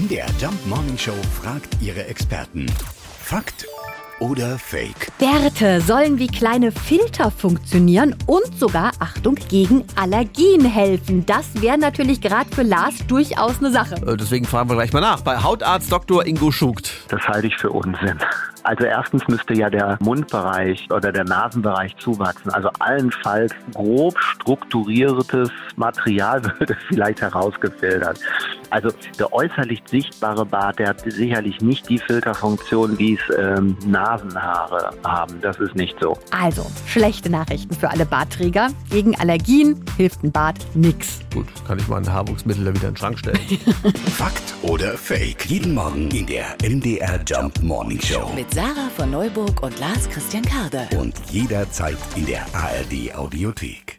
MDR Jump Morning Show fragt ihre Experten. Fakt oder Fake? Bärte sollen wie kleine Filter funktionieren und sogar, Achtung, gegen Allergien helfen. Das wäre natürlich gerade für Lars durchaus eine Sache. Äh, Deswegen fragen wir gleich mal nach bei Hautarzt Dr. Ingo Schugt. Das halte ich für Unsinn. Also erstens müsste ja der Mundbereich oder der Nasenbereich zuwachsen. Also allenfalls grob strukturiertes Material würde vielleicht herausgefiltert. Also der äußerlich sichtbare Bart, der hat sicherlich nicht die Filterfunktion, wie es ähm, Nasenhaare haben. Das ist nicht so. Also, schlechte Nachrichten für alle Bartträger. Gegen Allergien hilft ein Bart nix. Gut, kann ich mein Haarwuchsmittel da wieder in den Schrank stellen. Fakt oder Fake? Jeden Morgen in der MDR Jump Morning Show. Mit Sarah von Neuburg und Lars Christian Karde. Und jederzeit in der ARD Audiothek.